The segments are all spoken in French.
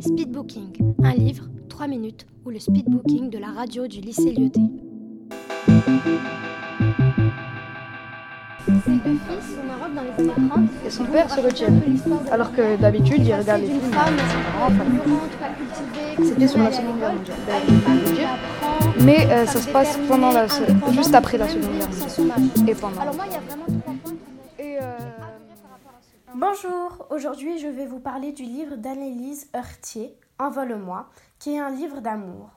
Speedbooking, un livre, 3 minutes, ou le speedbooking de la radio du lycée Lyoté. Ces deux fils sont Maroc dans les années 30. Et son père se retient. Alors que d'habitude, il regarde les films. C'était sur la Seconde Guerre mondiale. Mais euh, ça se passe pendant la, juste après la Seconde Guerre mondiale. Et pendant. Bonjour, aujourd'hui je vais vous parler du livre d'Annelise Heurtier, Envole-moi, qui est un livre d'amour.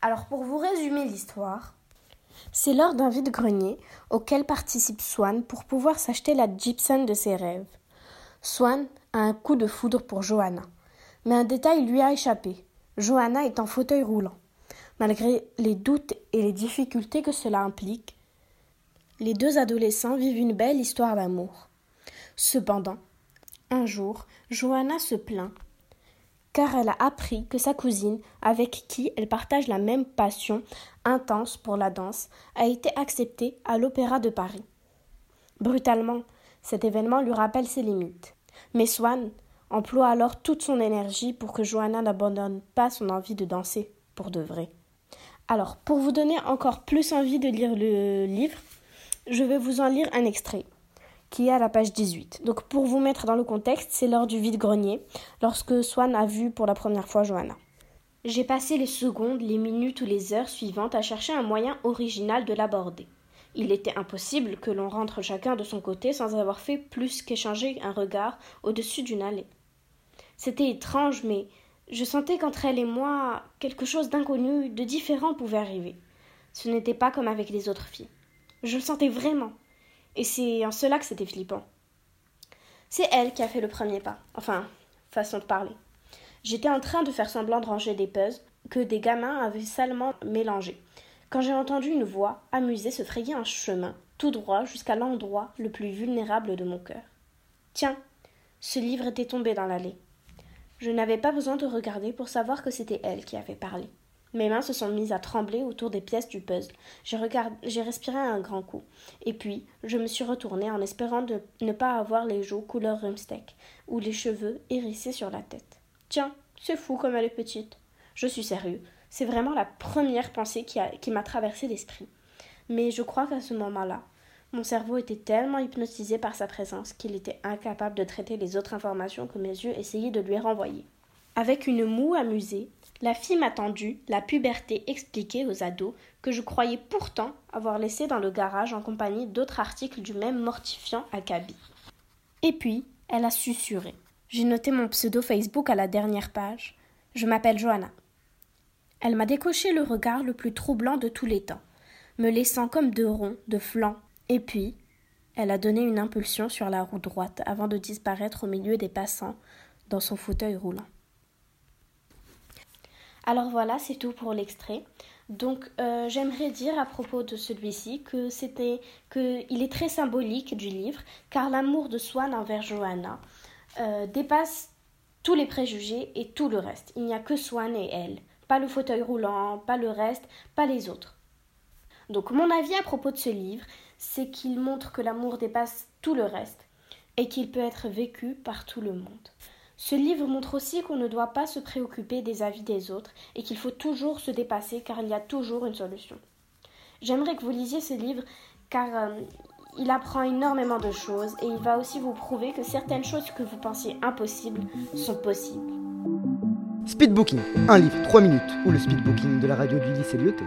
Alors pour vous résumer l'histoire, c'est lors d'un vide-grenier auquel participe Swan pour pouvoir s'acheter la Gibson de ses rêves. Swan a un coup de foudre pour Johanna, mais un détail lui a échappé. Johanna est en fauteuil roulant. Malgré les doutes et les difficultés que cela implique, les deux adolescents vivent une belle histoire d'amour. Cependant, un jour, Johanna se plaint car elle a appris que sa cousine, avec qui elle partage la même passion intense pour la danse, a été acceptée à l'Opéra de Paris. Brutalement, cet événement lui rappelle ses limites. Mais Swan emploie alors toute son énergie pour que Johanna n'abandonne pas son envie de danser pour de vrai. Alors, pour vous donner encore plus envie de lire le livre, je vais vous en lire un extrait qui est à la page 18. Donc pour vous mettre dans le contexte, c'est lors du vide-grenier, lorsque Swan a vu pour la première fois Johanna. J'ai passé les secondes, les minutes ou les heures suivantes à chercher un moyen original de l'aborder. Il était impossible que l'on rentre chacun de son côté sans avoir fait plus qu'échanger un regard au-dessus d'une allée. C'était étrange, mais je sentais qu'entre elle et moi, quelque chose d'inconnu, de différent pouvait arriver. Ce n'était pas comme avec les autres filles. Je le sentais vraiment. Et c'est en cela que c'était flippant. C'est elle qui a fait le premier pas. Enfin, façon de parler. J'étais en train de faire semblant de ranger des puzzles que des gamins avaient salement mélangés. Quand j'ai entendu une voix amusée se frayer un chemin, tout droit jusqu'à l'endroit le plus vulnérable de mon cœur. Tiens, ce livre était tombé dans l'allée. Je n'avais pas besoin de regarder pour savoir que c'était elle qui avait parlé. Mes mains se sont mises à trembler autour des pièces du puzzle. J'ai regard... respiré un grand coup. Et puis, je me suis retournée en espérant de ne pas avoir les joues couleur rumsteak ou les cheveux hérissés sur la tête. Tiens, c'est fou comme elle est petite. Je suis sérieux. C'est vraiment la première pensée qui, a... qui m'a traversé l'esprit. Mais je crois qu'à ce moment-là, mon cerveau était tellement hypnotisé par sa présence qu'il était incapable de traiter les autres informations que mes yeux essayaient de lui renvoyer. Avec une moue amusée, la fille m'a tendu la puberté expliquée aux ados que je croyais pourtant avoir laissé dans le garage en compagnie d'autres articles du même mortifiant acabit. Et puis, elle a susurré. J'ai noté mon pseudo Facebook à la dernière page. Je m'appelle Johanna. Elle m'a décoché le regard le plus troublant de tous les temps, me laissant comme de ronds, de flancs, et puis elle a donné une impulsion sur la roue droite avant de disparaître au milieu des passants dans son fauteuil roulant. Alors voilà, c'est tout pour l'extrait. Donc euh, j'aimerais dire à propos de celui-ci que c'était que il est très symbolique du livre car l'amour de Swan envers Johanna euh, dépasse tous les préjugés et tout le reste. Il n'y a que Swan et elle, pas le fauteuil roulant, pas le reste, pas les autres. Donc mon avis à propos de ce livre, c'est qu'il montre que l'amour dépasse tout le reste et qu'il peut être vécu par tout le monde. Ce livre montre aussi qu'on ne doit pas se préoccuper des avis des autres et qu'il faut toujours se dépasser car il y a toujours une solution. J'aimerais que vous lisiez ce livre car euh, il apprend énormément de choses et il va aussi vous prouver que certaines choses que vous pensiez impossibles sont possibles. Speedbooking, un livre, 3 minutes, ou le speedbooking de la radio du lycée Lyoté.